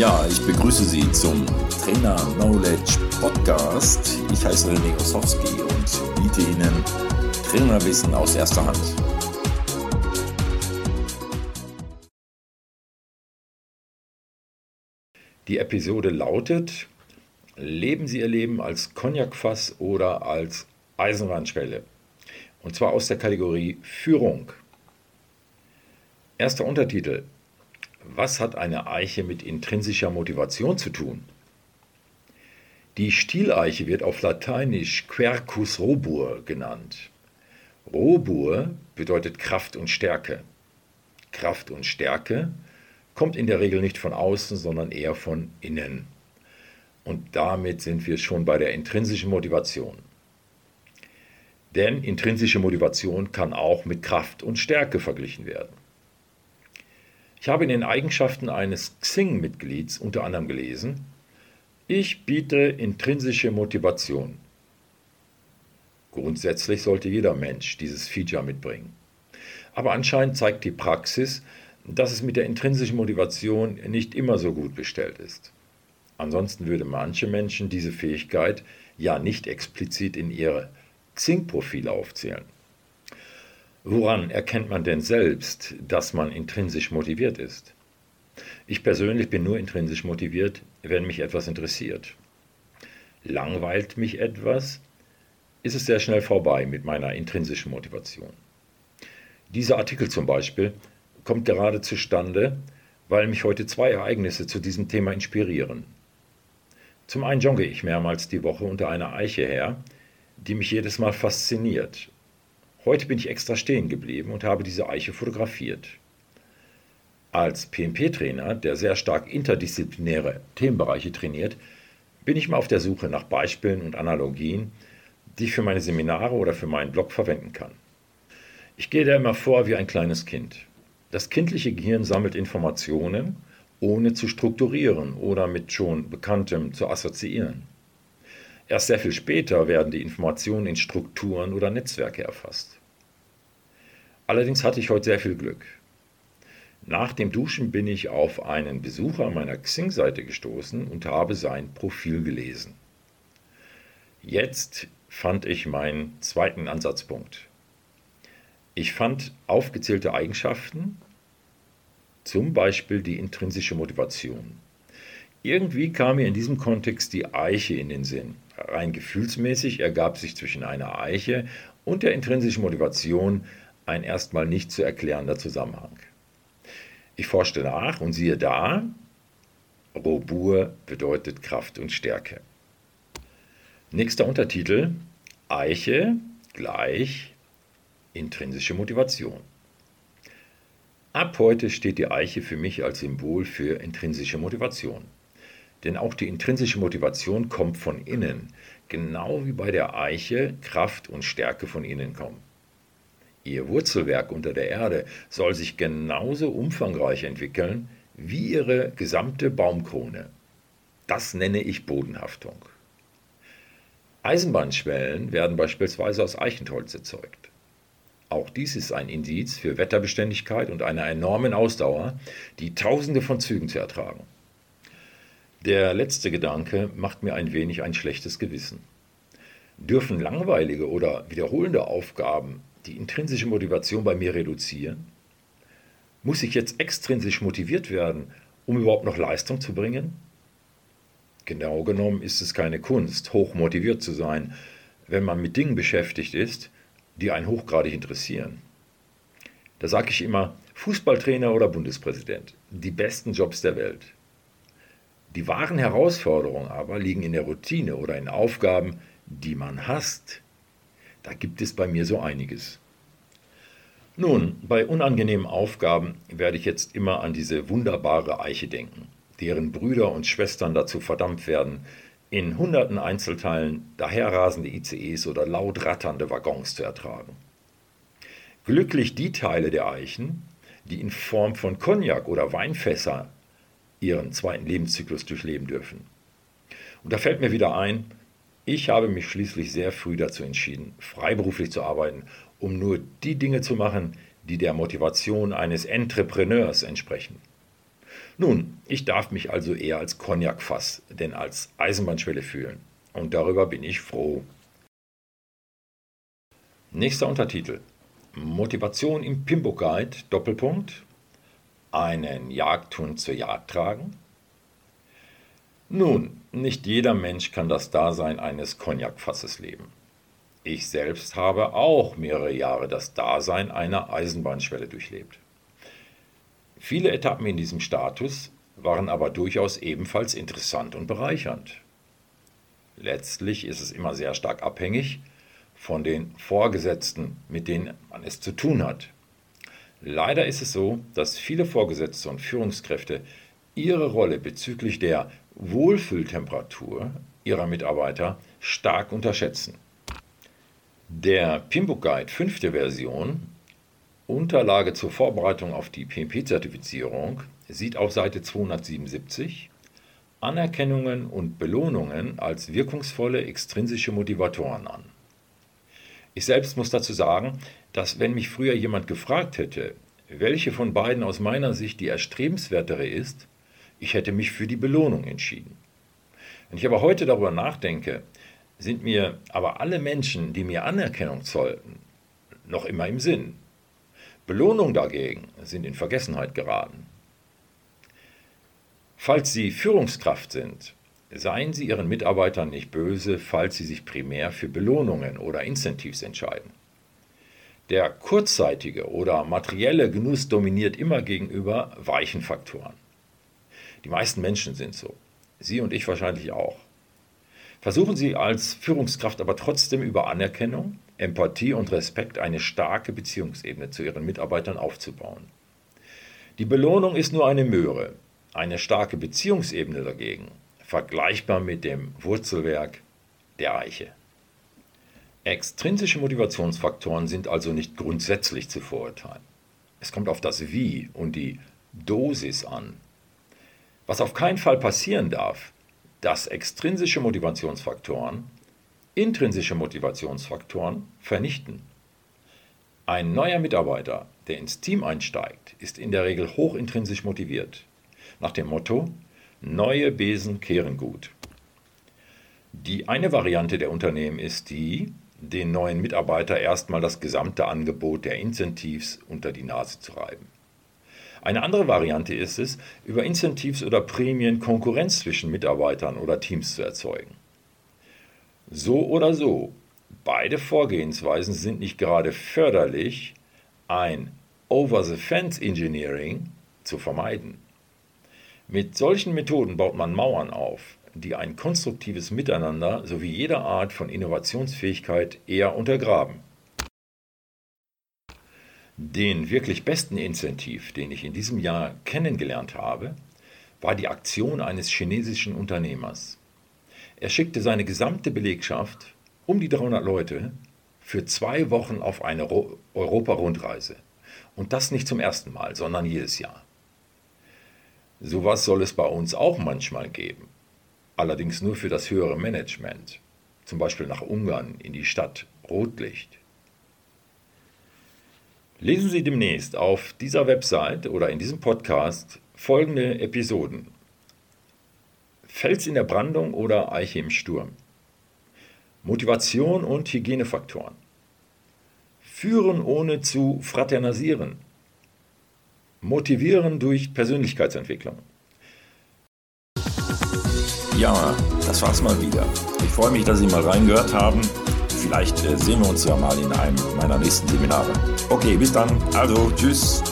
Ja, ich begrüße Sie zum Trainer Knowledge Podcast. Ich heiße René Ossowski und biete Ihnen Trainerwissen aus erster Hand. Die Episode lautet: Leben Sie Ihr Leben als Cognacfass oder als Eisenbahnschwelle? Und zwar aus der Kategorie Führung. Erster Untertitel: was hat eine Eiche mit intrinsischer Motivation zu tun? Die Stieleiche wird auf Lateinisch Quercus robur genannt. Robur bedeutet Kraft und Stärke. Kraft und Stärke kommt in der Regel nicht von außen, sondern eher von innen. Und damit sind wir schon bei der intrinsischen Motivation. Denn intrinsische Motivation kann auch mit Kraft und Stärke verglichen werden. Ich habe in den Eigenschaften eines Xing-Mitglieds unter anderem gelesen, ich biete intrinsische Motivation. Grundsätzlich sollte jeder Mensch dieses Feature mitbringen. Aber anscheinend zeigt die Praxis, dass es mit der intrinsischen Motivation nicht immer so gut bestellt ist. Ansonsten würde manche Menschen diese Fähigkeit ja nicht explizit in ihre Xing-Profile aufzählen. Woran erkennt man denn selbst, dass man intrinsisch motiviert ist? Ich persönlich bin nur intrinsisch motiviert, wenn mich etwas interessiert. Langweilt mich etwas, ist es sehr schnell vorbei mit meiner intrinsischen Motivation. Dieser Artikel zum Beispiel kommt gerade zustande, weil mich heute zwei Ereignisse zu diesem Thema inspirieren. Zum einen jogge ich mehrmals die Woche unter einer Eiche her, die mich jedes Mal fasziniert Heute bin ich extra stehen geblieben und habe diese Eiche fotografiert. Als PMP-Trainer, der sehr stark interdisziplinäre Themenbereiche trainiert, bin ich mal auf der Suche nach Beispielen und Analogien, die ich für meine Seminare oder für meinen Blog verwenden kann. Ich gehe da immer vor wie ein kleines Kind. Das kindliche Gehirn sammelt Informationen, ohne zu strukturieren oder mit schon Bekanntem zu assoziieren. Erst sehr viel später werden die Informationen in Strukturen oder Netzwerke erfasst. Allerdings hatte ich heute sehr viel Glück. Nach dem Duschen bin ich auf einen Besucher meiner Xing-Seite gestoßen und habe sein Profil gelesen. Jetzt fand ich meinen zweiten Ansatzpunkt. Ich fand aufgezählte Eigenschaften, zum Beispiel die intrinsische Motivation. Irgendwie kam mir in diesem Kontext die Eiche in den Sinn. Rein gefühlsmäßig ergab sich zwischen einer Eiche und der intrinsischen Motivation ein erstmal nicht zu erklärender Zusammenhang. Ich forschte nach und siehe da, Robur bedeutet Kraft und Stärke. Nächster Untertitel, Eiche gleich intrinsische Motivation. Ab heute steht die Eiche für mich als Symbol für intrinsische Motivation. Denn auch die intrinsische Motivation kommt von innen, genau wie bei der Eiche Kraft und Stärke von innen kommen. Ihr Wurzelwerk unter der Erde soll sich genauso umfangreich entwickeln wie ihre gesamte Baumkrone. Das nenne ich Bodenhaftung. Eisenbahnschwellen werden beispielsweise aus Eichenholz erzeugt. Auch dies ist ein Indiz für Wetterbeständigkeit und einer enormen Ausdauer, die Tausende von Zügen zu ertragen. Der letzte Gedanke macht mir ein wenig ein schlechtes Gewissen. Dürfen langweilige oder wiederholende Aufgaben die intrinsische Motivation bei mir reduzieren? Muss ich jetzt extrinsisch motiviert werden, um überhaupt noch Leistung zu bringen? Genau genommen ist es keine Kunst, hoch motiviert zu sein, wenn man mit Dingen beschäftigt ist, die einen hochgradig interessieren. Da sage ich immer, Fußballtrainer oder Bundespräsident, die besten Jobs der Welt. Die wahren Herausforderungen aber liegen in der Routine oder in Aufgaben, die man hasst. Da gibt es bei mir so einiges. Nun, bei unangenehmen Aufgaben werde ich jetzt immer an diese wunderbare Eiche denken, deren Brüder und Schwestern dazu verdammt werden, in hunderten Einzelteilen daherrasende ICEs oder laut ratternde Waggons zu ertragen. Glücklich die Teile der Eichen, die in Form von Cognac oder Weinfässer ihren zweiten Lebenszyklus durchleben dürfen. Und da fällt mir wieder ein, ich habe mich schließlich sehr früh dazu entschieden, freiberuflich zu arbeiten, um nur die Dinge zu machen, die der Motivation eines Entrepreneurs entsprechen. Nun, ich darf mich also eher als Cognacfass denn als Eisenbahnschwelle fühlen. Und darüber bin ich froh. Nächster Untertitel. Motivation im Pimbo Guide, Doppelpunkt. Einen Jagdhund zur Jagd tragen. Nun, nicht jeder Mensch kann das Dasein eines Cognacfasses leben. Ich selbst habe auch mehrere Jahre das Dasein einer Eisenbahnschwelle durchlebt. Viele Etappen in diesem Status waren aber durchaus ebenfalls interessant und bereichernd. Letztlich ist es immer sehr stark abhängig von den Vorgesetzten, mit denen man es zu tun hat. Leider ist es so, dass viele Vorgesetzte und Führungskräfte ihre Rolle bezüglich der Wohlfühltemperatur ihrer Mitarbeiter stark unterschätzen. Der Pimbo Guide 5. Version, Unterlage zur Vorbereitung auf die PMP-Zertifizierung, sieht auf Seite 277 Anerkennungen und Belohnungen als wirkungsvolle extrinsische Motivatoren an. Ich selbst muss dazu sagen, dass wenn mich früher jemand gefragt hätte, welche von beiden aus meiner Sicht die erstrebenswertere ist, ich hätte mich für die Belohnung entschieden. Wenn ich aber heute darüber nachdenke, sind mir aber alle Menschen, die mir Anerkennung zollten, noch immer im Sinn. Belohnung dagegen sind in Vergessenheit geraten. Falls Sie Führungskraft sind, seien Sie Ihren Mitarbeitern nicht böse, falls Sie sich primär für Belohnungen oder Incentives entscheiden. Der kurzzeitige oder materielle Genuss dominiert immer gegenüber weichen Faktoren. Die meisten Menschen sind so. Sie und ich wahrscheinlich auch. Versuchen Sie als Führungskraft aber trotzdem über Anerkennung, Empathie und Respekt eine starke Beziehungsebene zu Ihren Mitarbeitern aufzubauen. Die Belohnung ist nur eine Möhre, eine starke Beziehungsebene dagegen, vergleichbar mit dem Wurzelwerk der Eiche. Extrinsische Motivationsfaktoren sind also nicht grundsätzlich zu verurteilen. Es kommt auf das Wie und die Dosis an. Was auf keinen Fall passieren darf, dass extrinsische Motivationsfaktoren intrinsische Motivationsfaktoren vernichten. Ein neuer Mitarbeiter, der ins Team einsteigt, ist in der Regel hochintrinsisch motiviert. Nach dem Motto, neue Besen kehren gut. Die eine Variante der Unternehmen ist die, den neuen Mitarbeiter erstmal das gesamte Angebot der Incentives unter die Nase zu reiben. Eine andere Variante ist es, über Incentives oder Prämien Konkurrenz zwischen Mitarbeitern oder Teams zu erzeugen. So oder so, beide Vorgehensweisen sind nicht gerade förderlich, ein Over-the-Fence-Engineering zu vermeiden. Mit solchen Methoden baut man Mauern auf, die ein konstruktives Miteinander sowie jede Art von Innovationsfähigkeit eher untergraben. Den wirklich besten Incentiv, den ich in diesem Jahr kennengelernt habe, war die Aktion eines chinesischen Unternehmers. Er schickte seine gesamte Belegschaft, um die 300 Leute, für zwei Wochen auf eine Europa-Rundreise. Und das nicht zum ersten Mal, sondern jedes Jahr. Sowas soll es bei uns auch manchmal geben. Allerdings nur für das höhere Management. Zum Beispiel nach Ungarn in die Stadt Rotlicht. Lesen Sie demnächst auf dieser Website oder in diesem Podcast folgende Episoden. Fels in der Brandung oder Eiche im Sturm. Motivation und Hygienefaktoren. Führen ohne zu fraternisieren. Motivieren durch Persönlichkeitsentwicklung. Ja, das war's mal wieder. Ich freue mich, dass Sie mal reingehört haben. Vielleicht äh, sehen wir uns ja mal in einem meiner nächsten Seminare. Okay, bis dann. Also, tschüss.